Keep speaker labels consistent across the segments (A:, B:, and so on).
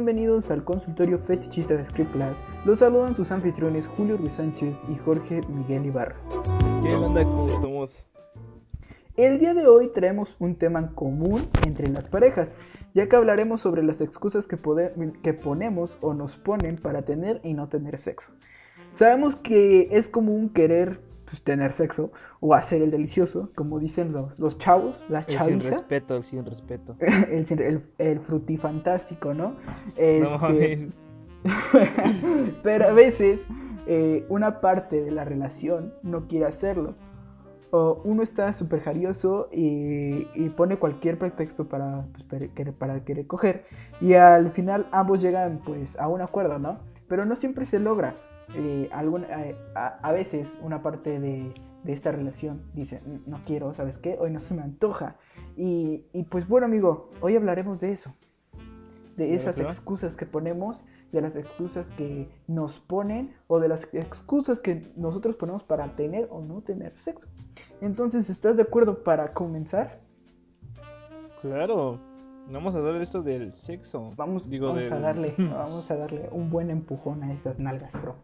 A: bienvenidos al consultorio fetichista de Script Plus. Los saludan sus anfitriones Julio Ruiz Sánchez y Jorge Miguel Ibarra.
B: ¿Qué onda? ¿Cómo estamos?
A: El día de hoy traemos un tema en común entre las parejas, ya que hablaremos sobre las excusas que, que ponemos o nos ponen para tener y no tener sexo. Sabemos que es común querer pues, tener sexo o hacer el delicioso, como dicen los, los chavos, la chaviza.
B: El sin respeto, el sin respeto.
A: el, el, el frutifantástico, ¿no? Este... Pero a veces eh, una parte de la relación no quiere hacerlo. O uno está súper jarioso y, y, pone cualquier pretexto para, pues, para querer coger. Y al final ambos llegan pues a un acuerdo, ¿no? Pero no siempre se logra. Eh, eh, a, veces una parte de, esta relación dice, no quiero, ¿sabes qué? Hoy no se me antoja. Y, pues bueno, amigo, hoy hablaremos de eso. De esas excusas que ponemos, de las excusas que nos ponen o de las excusas que nosotros ponemos para tener o no tener sexo. Entonces, ¿estás de acuerdo para comenzar?
B: Claro, Vamos a darle esto del sexo.
A: Vamos, Digo, vamos a darle, vamos a darle un buen empujón a esas nalgas, bro.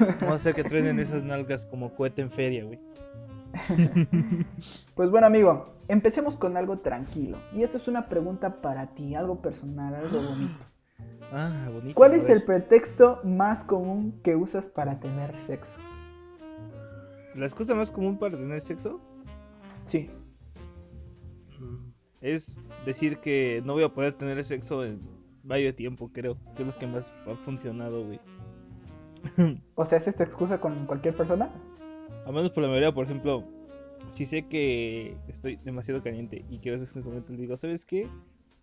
B: Vamos a hacer que truenen esas nalgas como cohete en feria, güey.
A: pues bueno, amigo, empecemos con algo tranquilo. Y esto es una pregunta para ti, algo personal, algo bonito.
B: Ah, bonito.
A: ¿Cuál es el pretexto más común que usas para tener sexo?
B: ¿La excusa más común para tener sexo?
A: Sí
B: es decir que no voy a poder tener sexo en varios tiempo, creo. Que es lo que más ha funcionado, güey.
A: o sea, ¿es esta excusa con cualquier persona?
B: A menos por la mayoría, por ejemplo, si sé que estoy demasiado caliente y quiero hacer en ese momento, le digo, ¿sabes qué?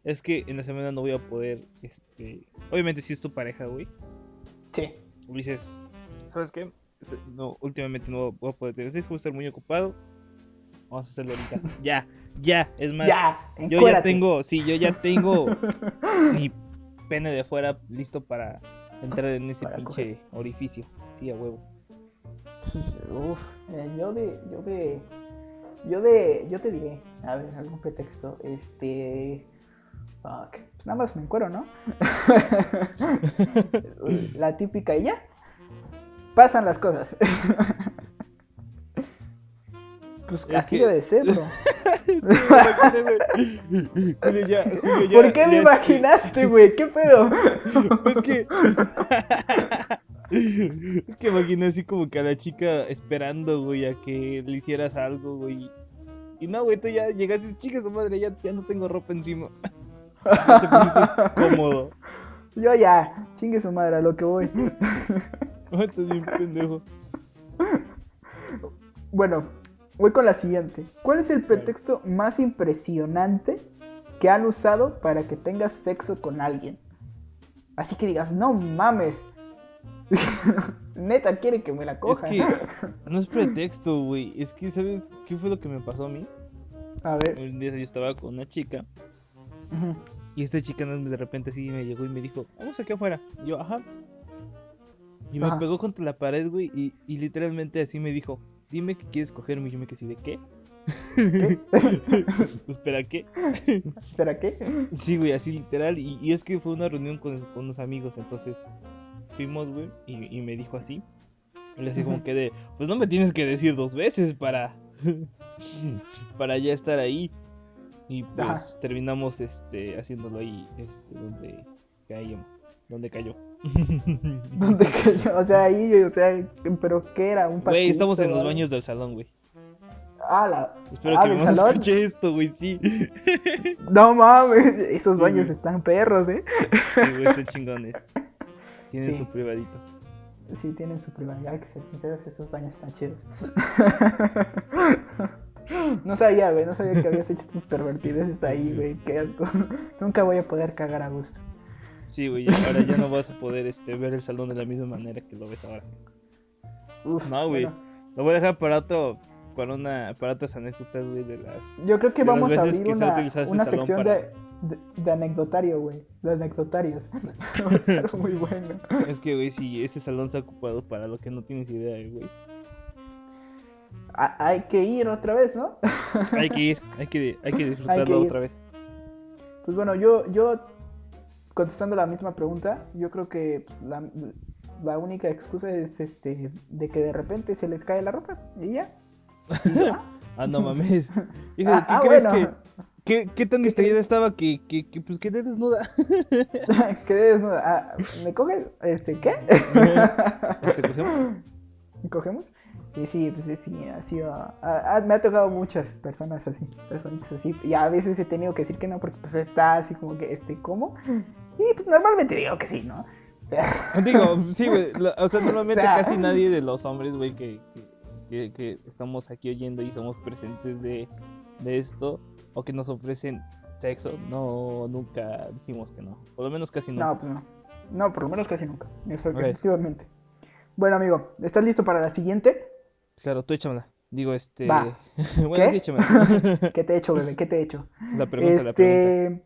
B: Es que en la semana no voy a poder, este... Obviamente si es tu pareja, güey.
A: Sí.
B: Y dices, ¿sabes qué? No, últimamente no voy a poder tener sexo, voy a estar muy ocupado. Vamos a hacerlo ahorita. ya, ya, es más.
A: Ya,
B: yo ya tengo, sí, yo ya tengo mi pene de fuera listo para entrar en ese pinche orificio. Sí, a huevo.
A: Uf, eh, yo de, yo de, yo de, yo te diré, a ver, algún pretexto, este, fuck, pues nada más me encuero, ¿no? La típica y ya, pasan las cosas. Pues así debe ser, bro. ¿Por qué me imaginaste, güey? ¿Qué pedo?
B: Es que. es que imaginé así como que a la chica esperando, güey, a que le hicieras algo, güey. Y no, güey, tú ya llegaste, chica su madre, ya, ya no tengo ropa encima. ya te pusiste cómodo.
A: Yo ya, chingue su madre, a lo que voy.
B: Estás bien pendejo.
A: Bueno, Voy con la siguiente. ¿Cuál es el pretexto más impresionante que han usado para que tengas sexo con alguien? Así que digas, no mames. Neta quiere que me la coja.
B: Es que no es pretexto, güey. Es que, ¿sabes qué fue lo que me pasó a mí?
A: A ver.
B: Un día yo estaba con una chica. Y esta chica de repente así me llegó y me dijo, vamos aquí afuera. Y yo, ajá. Y me pegó contra la pared, güey. Y, y literalmente así me dijo, dime que quieres cogerme. Y yo me quedé de qué. ¿Espera qué?
A: ¿Espera qué?
B: Sí, güey, así literal. Y, es que fue una reunión con, con unos amigos. Entonces fuimos, güey, y, me dijo así. Y le dije como que de, pues no me tienes que decir dos veces para, para ya estar ahí. Y pues terminamos este haciéndolo ahí, este, donde caíamos, donde cayó.
A: ¿Dónde cayó? O sea, ahí, o sea, pero ¿qué era? ¿Un
B: Güey, estamos en los baños del salón, güey.
A: Ah, la...
B: Espero que no escuche esto, güey, sí.
A: No mames, esos baños están perros, ¿eh?
B: Sí, güey, están chingones. Tienen su privadito.
A: Sí, tienen su privadito. Hay que ser sinceros, esos baños están chidos. No sabía, güey, no sabía que habías hecho tus pervertidos ahí, güey. Qué asco. Nunca voy a poder cagar a gusto.
B: Sí, güey, ahora ya no vas a poder este, ver el salón de la misma manera que lo ves ahora. Uf, no, güey. Lo voy a dejar para otro, para una, para otras anécdotas, güey, de las.
A: Yo creo que vamos a abrir una, una sección de, de, anecdotario, güey. De anecdotarios. Va a ser muy bueno.
B: Es que, güey, si ese salón se ha ocupado para lo que no tienes idea, güey.
A: hay que ir otra vez, ¿no?
B: hay que ir, hay que, hay que disfrutarlo otra vez.
A: Pues bueno, yo, yo contestando la misma pregunta, yo creo que la, la única excusa es este de que de repente se les cae la ropa y ya.
B: ah, no mames. Hijo, ah, ¿qué ah, crees que ¿Qué, qué tan distraída estaba que, que, que, pues quedé desnuda?
A: quedé desnuda. Ah, ¿Me coges? Este, ¿qué?
B: ¿Este cogemos?
A: ¿Cogemos? Sí, sí, pues sí, ha sido... me ha tocado muchas personas así, personas así. Y a veces he tenido que decir que no porque pues está así como que, este, ¿cómo? Y pues normalmente digo que sí, ¿no?
B: Digo, sí, güey. O sea, normalmente casi nadie de los hombres, güey, que, que, que, estamos aquí oyendo y somos presentes de, de esto, o que nos ofrecen sexo, no, nunca decimos que no. Por lo menos casi nunca.
A: No, pues no. No, por lo menos casi nunca. Efectivamente. Bueno, amigo, ¿estás listo para la siguiente?
B: Claro, tú échamela. Digo, este.
A: Va.
B: bueno,
A: ¿Qué? ¿Qué te he hecho, bebé? ¿Qué te he hecho?
B: La pregunta, la este, pregunta.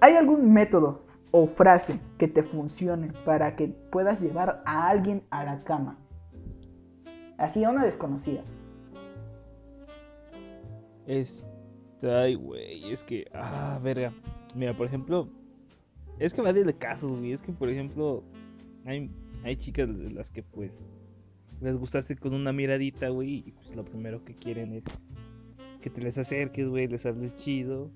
A: ¿Hay algún método o frase que te funcione para que puedas llevar a alguien a la cama? Así a una desconocida.
B: Este Ay, güey, es que, ah, verga. Mira, por ejemplo, es que va de casos, güey. Es que, por ejemplo, hay, hay chicas de las que, pues, les gustaste con una miradita, güey, y pues lo primero que quieren es que te les acerques, güey, les hables chido.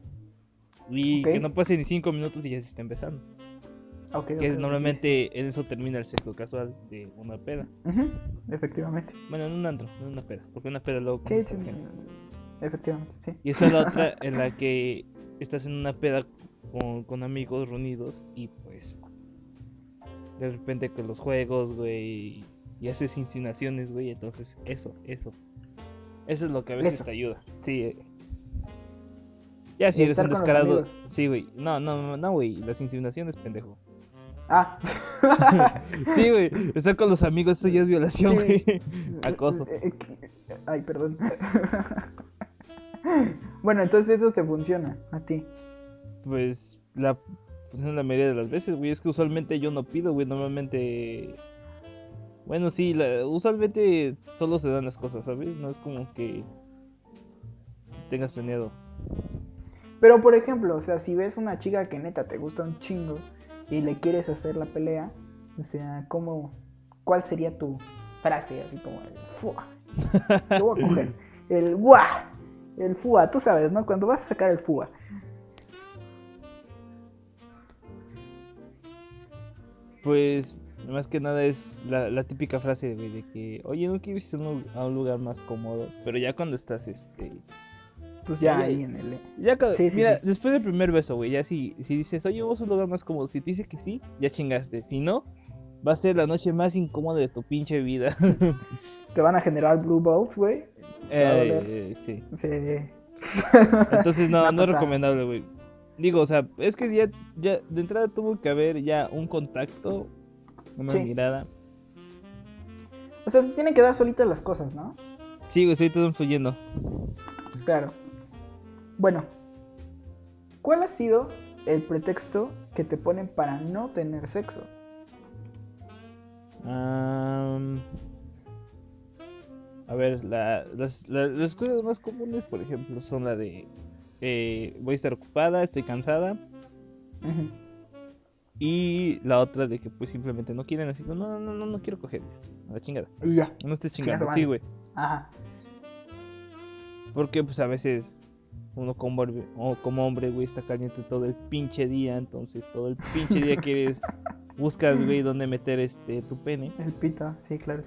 B: Y que no pase ni cinco minutos y ya se está empezando.
A: Okay,
B: que normalmente en eso termina el sexo casual de una peda.
A: Efectivamente.
B: Bueno, en un antro, no en una peda. Porque una peda luego.
A: Sí, sí, Efectivamente, sí.
B: Y esta es la otra en la que estás en una peda con, amigos reunidos y pues de repente con los juegos, güey, y haces insinuaciones, güey, entonces eso, eso. Eso es lo que a veces te ayuda. Sí. Eh. Ya si eres un descarado. Sí, güey. No, no, no, güey. Las insinuaciones, pendejo.
A: Ah.
B: sí, güey. Estar con los amigos, eso ya es violación, güey. Acoso. Eh,
A: eh, ay, perdón. bueno, entonces eso te funciona a ti.
B: Pues la funciona la mayoría de las veces, güey. Es que usualmente yo no pido, güey. Normalmente. Bueno, sí, usualmente solo se dan las cosas, ¿sabes? No es como que tengas planeado.
A: Pero por ejemplo, o sea, si ves una chica que neta te gusta un chingo y le quieres hacer la pelea, o sea, ¿cómo, ¿cuál sería tu frase? Así como el ¡fua! Te voy a coger. El ¡guau! El FUA, tú sabes, ¿no? Cuando vas a sacar el FUA.
B: Pues, más que nada es la, típica frase, de que, oye, no quieres ir a un lugar más cómodo, pero ya cuando estás, este...
A: Pues ya, ahí en el...
B: Ya mira, después del primer beso, güey, ya si, si dices, oye, vamos a un lugar más cómodo, si te dice que sí, ya chingaste, si no, va a ser la noche más incómoda de tu pinche vida.
A: Te van a generar blue balls, güey.
B: Eh, sí. Sí. Entonces no, no es recomendable, güey. Digo, o sea, es que ya, ya de entrada tuvo que haber ya un contacto, una mirada.
A: O sea, se tienen que dar solitas las cosas, ¿no?
B: Sí, güey, estoy todo fluyendo.
A: Claro. Bueno, ¿cuál ha sido el pretexto que te ponen para no tener sexo?
B: Um... A ver, las, las, cosas más comunes, por ejemplo, son la de eh, voy a estar ocupada, estoy cansada. Y la otra de que pues simplemente no quieren así, no, no, no, no, quiero coger. A la chingada.
A: Ya.
B: No estés chingando, sí, güey.
A: Ajá.
B: Porque pues a veces uno como, como hombre, güey, está caliente todo el pinche día, entonces todo el pinche día quieres, buscas, güey, dónde meter este tu pene.
A: El pito, sí, claro.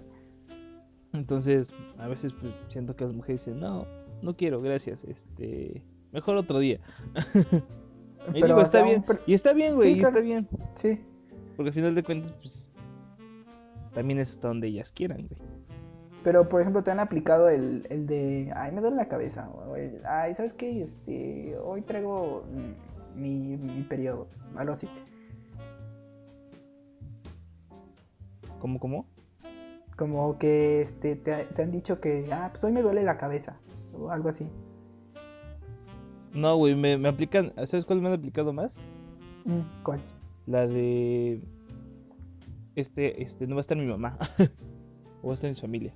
B: Entonces, a veces pues, siento que las mujeres dicen, no, no quiero, gracias, este, mejor otro día. y digo, está bien, y está bien, güey, y está bien.
A: Sí.
B: Porque al final de cuentas, pues, también es hasta donde ellas quieran, güey.
A: Pero, por ejemplo, te han aplicado el, el de, ay, me duele la cabeza, o el, ay, ¿sabes qué? Este, hoy traigo mi, mi periodo, algo así.
B: ¿Cómo, cómo?
A: Como que este, te, han dicho que, ah, pues hoy me duele la cabeza. O algo así.
B: No, güey, me, aplican. ¿Sabes cuál me han aplicado más?
A: Mm, ¿Cuál?
B: La de. Este, este, no va a estar mi mamá. o va a estar mi familia.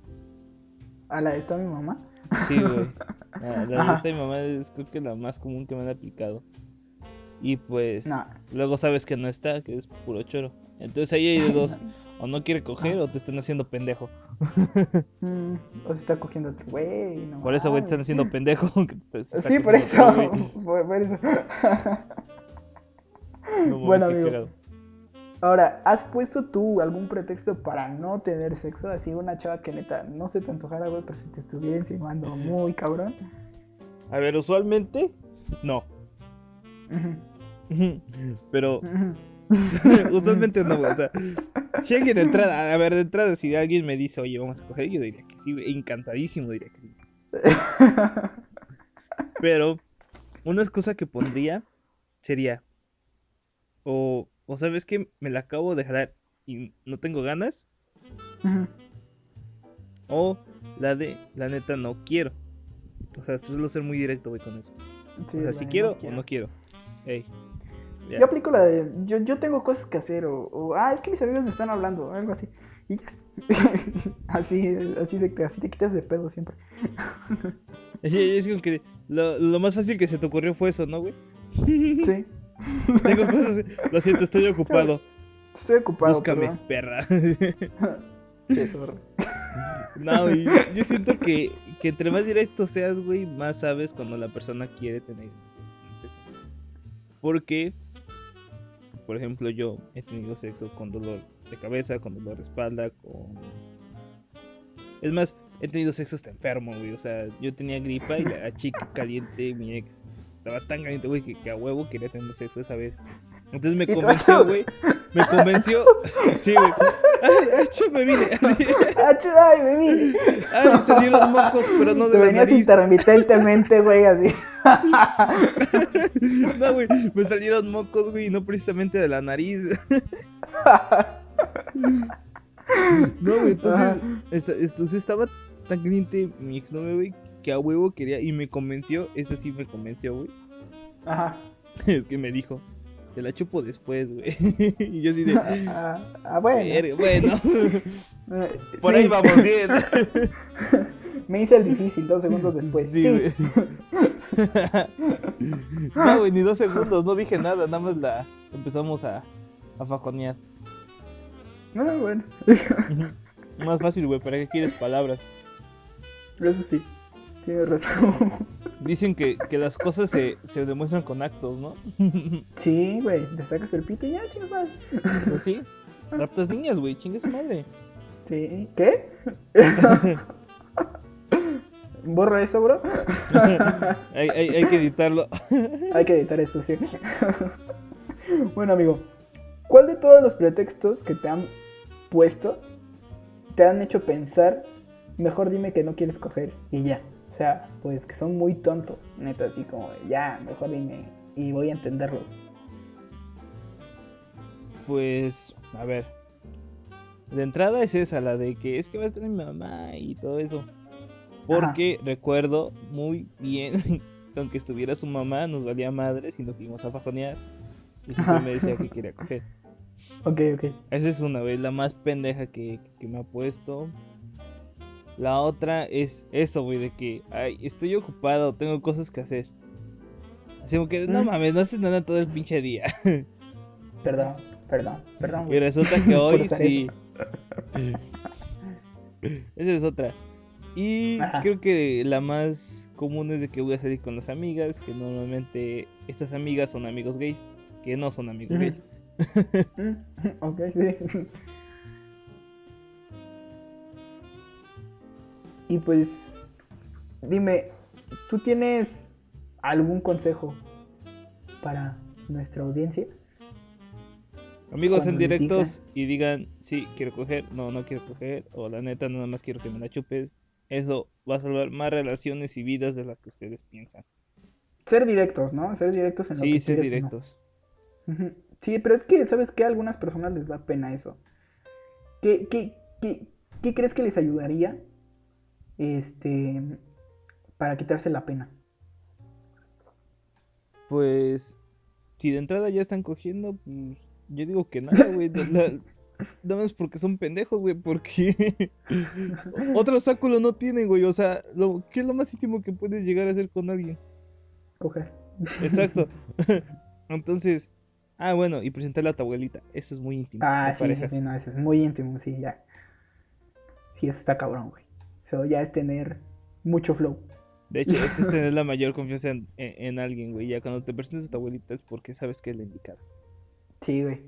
A: ¿A la de está mi mamá?
B: Sí, güey. La, de esta mi mamá es creo que la más común que me han aplicado. Y pues luego sabes que no está, que es puro choro. Entonces ahí hay de dos. O no quiere coger o te están haciendo pendejo.
A: Mm, o se está cogiendo otro güey.
B: por eso, güey, te están haciendo pendejo.
A: sí, por eso. por, eso. bueno, amigo. Ahora, ¿has puesto tú algún pretexto para no tener sexo? Así una chava que neta no se te antojara, güey, pero si te estuviera insinuando muy cabrón.
B: A ver, usualmente, no. pero usualmente no, güey. O sea, si alguien de entrada, a ver, de entrada, si alguien me dice, oye, vamos a coger, yo diría que sí, encantadísimo diría que sí. pero, una cosa que pondría sería, o o sabes que me la acabo de dejar y no tengo ganas. O la de, la neta, no quiero. O sea, suelo ser muy directo, güey, con eso. o sea, si quiero, o no quiero.
A: Yo aplico la de, yo, yo tengo cosas que hacer, o, ah, es que mis amigos me están hablando, algo así. Y así, así, de, así te quitas de pedo siempre.
B: es como que lo, lo más fácil que se te ocurrió fue eso, ¿no, güey? Sí. Tengo cosas. Lo siento, estoy ocupado.
A: Estoy ocupado.
B: Búscame, perra. no, yo, siento que, que entre más directo seas, güey, más sabes cuando la persona quiere tener. Porque, por ejemplo, yo he tenido sexo con dolor de cabeza, con dolor de espalda, con. Es más, he tenido sexo hasta enfermo, güey. O sea, yo tenía gripa y la chica caliente, mi ex, estaba tan caliente, güey, que, a huevo quería tener sexo esa vez. Entonces me convenció, güey. Me convenció. Sí, güey. Ay, ay, me vine.
A: Ay, me vine.
B: Ay, me salieron los mocos, pero no de Te la venías nariz.
A: intermitentemente, güey, así.
B: No, güey, me salieron mocos, güey, no precisamente de la nariz. No, güey, entonces, entonces estaba tan caliente mi exnovio, güey, que a huevo quería y me convenció, eso sí me convenció, güey. Ajá. Es que me dijo, te la chupo después, güey. y yo así de.
A: Ah, ah bueno.
B: bueno. Por ahí vamos bien.
A: me hice el difícil dos segundos después. Sí, güey.
B: no, güey, ni dos segundos, no dije nada, nada más la empezamos a, a fajonear.
A: Ah, bueno.
B: Más fácil, güey, ¿para qué quieres palabras?
A: Eso sí. Tienes razón.
B: Dicen que, que las cosas se, se, demuestran con actos, ¿no?
A: Sí, güey. Te sacas el pito y ya, chingas madre.
B: Pues sí. Raptas niñas, güey. Chingue su madre.
A: Sí. ¿Qué? ¿Borra eso, bro?
B: hay, hay, hay que editarlo.
A: hay que editar esto, sí. bueno, amigo. ¿Cuál de todos los pretextos que te han puesto te han hecho pensar, mejor dime que no quieres coger y ya? O sea, pues que son muy tontos, neta, así como, ya, mejor dime y voy a entenderlo.
B: Pues, a ver. De entrada es esa, la de que es que va a estar mi mamá y todo eso. Porque recuerdo muy bien que aunque estuviera su mamá, nos valía madres y nos íbamos a fajonear. Y siempre me decía que quería coger.
A: Ok, ok.
B: Esa es una vez la más pendeja que, que me ha puesto. La otra es eso, güey, de que, ay, estoy ocupado, tengo cosas que hacer. Así como que, no mm. mames, no haces nada todo el pinche día.
A: Perdón, perdón, perdón.
B: Y resulta que hoy sí. Esa es otra. Y creo que la más común es de que voy a salir con las amigas, que normalmente estas amigas son amigos gays, que no son amigos gays.
A: Ok, sí. Y pues, dime, ¿tú tienes algún consejo para nuestra audiencia?
B: Amigos en directos y digan, sí, quiero coger, no, no quiero coger, o la neta, nada más quiero que me la chupes. Eso va a salvar más relaciones y vidas de las que ustedes piensan.
A: Ser directos, ¿no? Ser directos en
B: lo sí, ser directos.
A: Sí, pero es que, ¿sabes qué? A algunas personas les da pena eso. ¿Qué, qué, qué, qué crees que les ayudaría este, para quitarse la pena?
B: Pues, si de entrada ya están cogiendo, pues yo digo que nada, güey. Nada más porque son pendejos, güey, porque otro obstáculo no tienen, güey. O sea, lo, ¿qué es lo más íntimo que puedes llegar a hacer con alguien?
A: Coger.
B: Exacto. Entonces, ah, bueno, y presentarle a tu abuelita. Eso es muy íntimo.
A: Ah, sí, sí, no, eso es muy íntimo, sí, ya. Sí, eso está cabrón, güey. Eso ya es tener mucho flow.
B: De hecho, eso es tener la mayor confianza en, alguien, güey. Ya cuando te presentas a tu abuelita es porque sabes que es la indicada.
A: Sí, güey.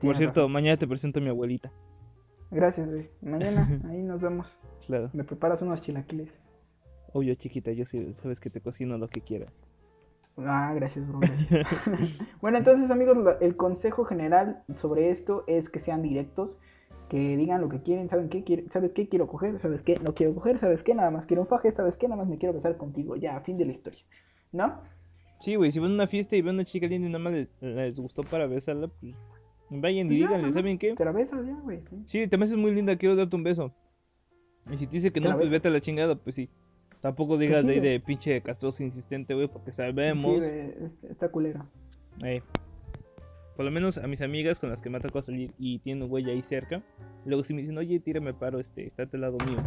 B: Por cierto, mañana te presento a mi abuelita.
A: Gracias, güey. Mañana, ahí nos vemos. Claro. Me preparas unos chilaquiles.
B: Obvio, chiquita, yo sabes que te cocino lo que quieras.
A: Ah, gracias, bro. bueno, entonces, amigos, el consejo general sobre esto es que sean directos, que digan lo que quieren, saben qué sabes qué quiero coger, sabes qué no quiero coger, sabes qué nada más quiero un faje, sabes qué nada más me quiero besar contigo, ya, fin de la historia, ¿no?
B: Sí, güey, si van a una fiesta y ven a una chica linda y nada más les, gustó para besarla, pues vayan y díganle, ¿saben qué?
A: Te la besas ya, güey.
B: Sí, te me haces muy linda, quiero darte un beso. Y si te dice que no, pues vete a la chingada, pues sí. Tampoco digas de ahí de pinche castroso insistente, güey, porque sabemos.
A: Sí, está culera.
B: Eh, por lo menos a mis amigas con las que me ha tocado salir y tienen güey ahí cerca. luego si me dicen, oye, tírame paro, este, está al lado mío.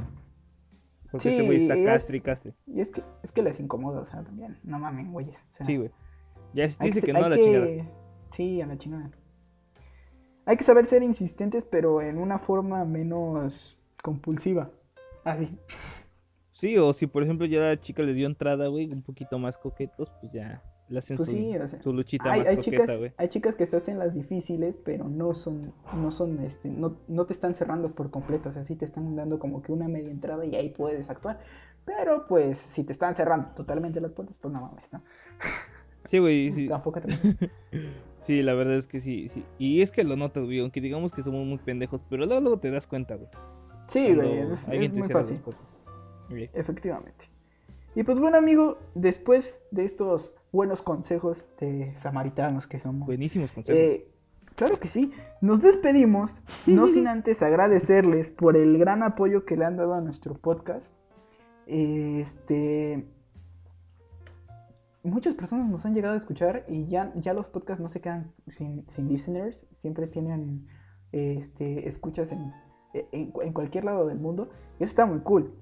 B: Porque este güey está castre y castre.
A: Y es que, es que les incomoda, o sea, también. No mames, güeyes.
B: sí, güey. Ya se dice que, no a la chingada.
A: Sí, a la chingada. Hay que saber ser insistentes, pero en una forma menos compulsiva. Así.
B: Sí, o si por ejemplo ya la chica les dio entrada, güey, un poquito más coquetos, pues ya le hacen pues su, luchita más coqueta, güey.
A: Hay chicas que se hacen las difíciles, pero no son, no son, este, no, no te están cerrando por completo, o sea, sí te están dando como que una media entrada y ahí puedes actuar. Pero pues, si te están cerrando totalmente las puertas, pues no mames, ¿no?
B: Sí, güey, sí. Tampoco te... sí, la verdad es que sí, sí. Y es que lo notas, güey, aunque digamos que somos muy pendejos, pero luego, luego te das cuenta, güey.
A: Sí, güey, es, es muy fácil. Efectivamente. Y pues bueno, amigo, después de estos buenos consejos de samaritanos que somos.
B: Buenísimos consejos. Eh,
A: claro que sí. Nos despedimos, no sin antes agradecerles por el gran apoyo que le han dado a nuestro podcast. Este. Muchas personas nos han llegado a escuchar y ya, ya los podcasts no se quedan sin, listeners, siempre tienen este, escuchas en, en, en cualquier lado del mundo. Y eso está muy cool.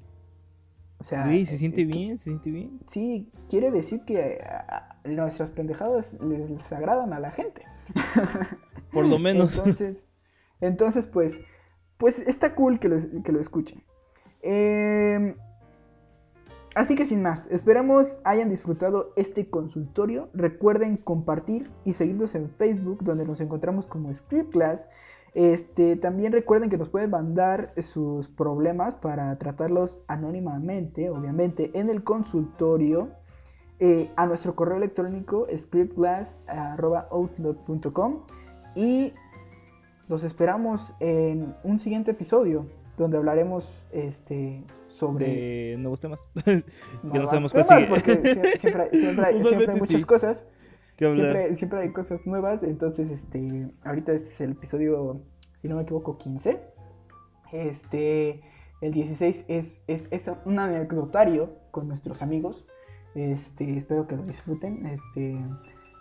B: O sea, se siente este, bien, se siente bien.
A: Sí, quiere decir que nuestras pendejadas les, agradan a la gente.
B: Por lo menos.
A: Entonces, entonces pues, pues está cool que lo, que lo escuchen. Em, así que sin más, esperamos hayan disfrutado este consultorio. Recuerden compartir y seguirnos en Facebook, donde nos encontramos como Script Class. Este, también recuerden que nos pueden mandar sus problemas para tratarlos anónimamente, obviamente, en el consultorio eh, a nuestro correo electrónico scriptglass.outlook.com y los esperamos en un siguiente episodio donde hablaremos este, sobre
B: de nuevos temas. que no sabemos sigue.
A: Porque siempre, siempre, hay muchas cosas. Siempre, siempre, hay cosas nuevas, entonces este, ahorita este es el episodio, si no me equivoco, 15. Este, el 16 es, es, es un anecdotario con nuestros amigos. Este, espero que lo disfruten. Este,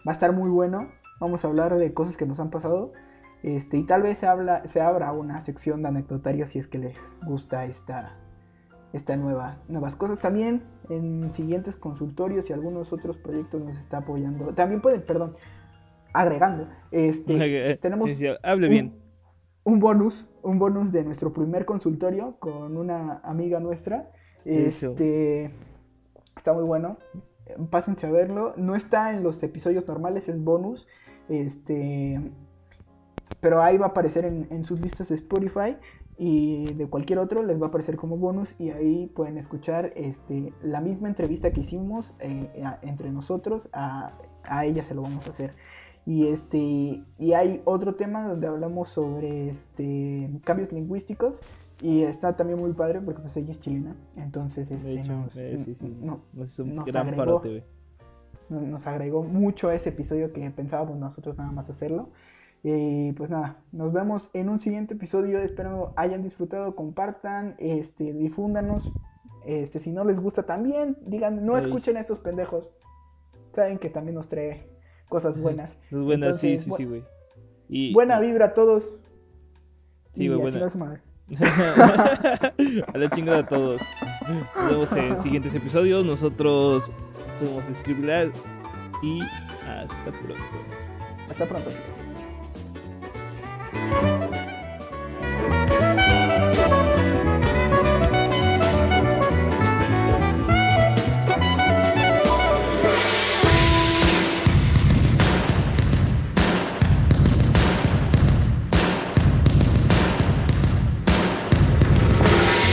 A: va a estar muy bueno. Vamos a hablar de cosas que nos han pasado. Este, y tal vez se, habla, se abra una sección de anecdotarios si es que les gusta esta, esta nueva, nuevas cosas. También en siguientes consultorios y algunos otros proyectos nos está apoyando. También pueden, perdón, agregando. Este, tenemos
B: hable un, bien.
A: Un bonus, un bonus de nuestro primer consultorio con una amiga nuestra. Este está muy bueno. Pásense a verlo. No está en los episodios normales, es bonus. Este. Pero ahí va a aparecer en, en sus listas de Spotify y de cualquier otro les va a aparecer como bonus y ahí pueden escuchar este, la misma entrevista que hicimos eh, entre nosotros, a, ella se lo vamos a hacer. Y, este, y hay otro tema donde hablamos sobre este, cambios lingüísticos y está también muy padre porque pues ella es chilena, entonces este, nos, agregó, nos agregó mucho a ese episodio que pensábamos nosotros nada más hacerlo. Y pues nada, nos vemos en un siguiente episodio. Espero hayan disfrutado, compartan, este, difúndanos. Este, si no les gusta también, digan, no escuchen a estos pendejos. Saben que también nos trae cosas buenas.
B: Es buenas, sí, sí, sí, güey.
A: Y, buena vibra a todos.
B: Sí, güey, buena. a la chingada a todos. Nos vemos en siguientes episodios. Nosotros somos Scribblad y hasta pronto.
A: Hasta pronto, chicos. Bye.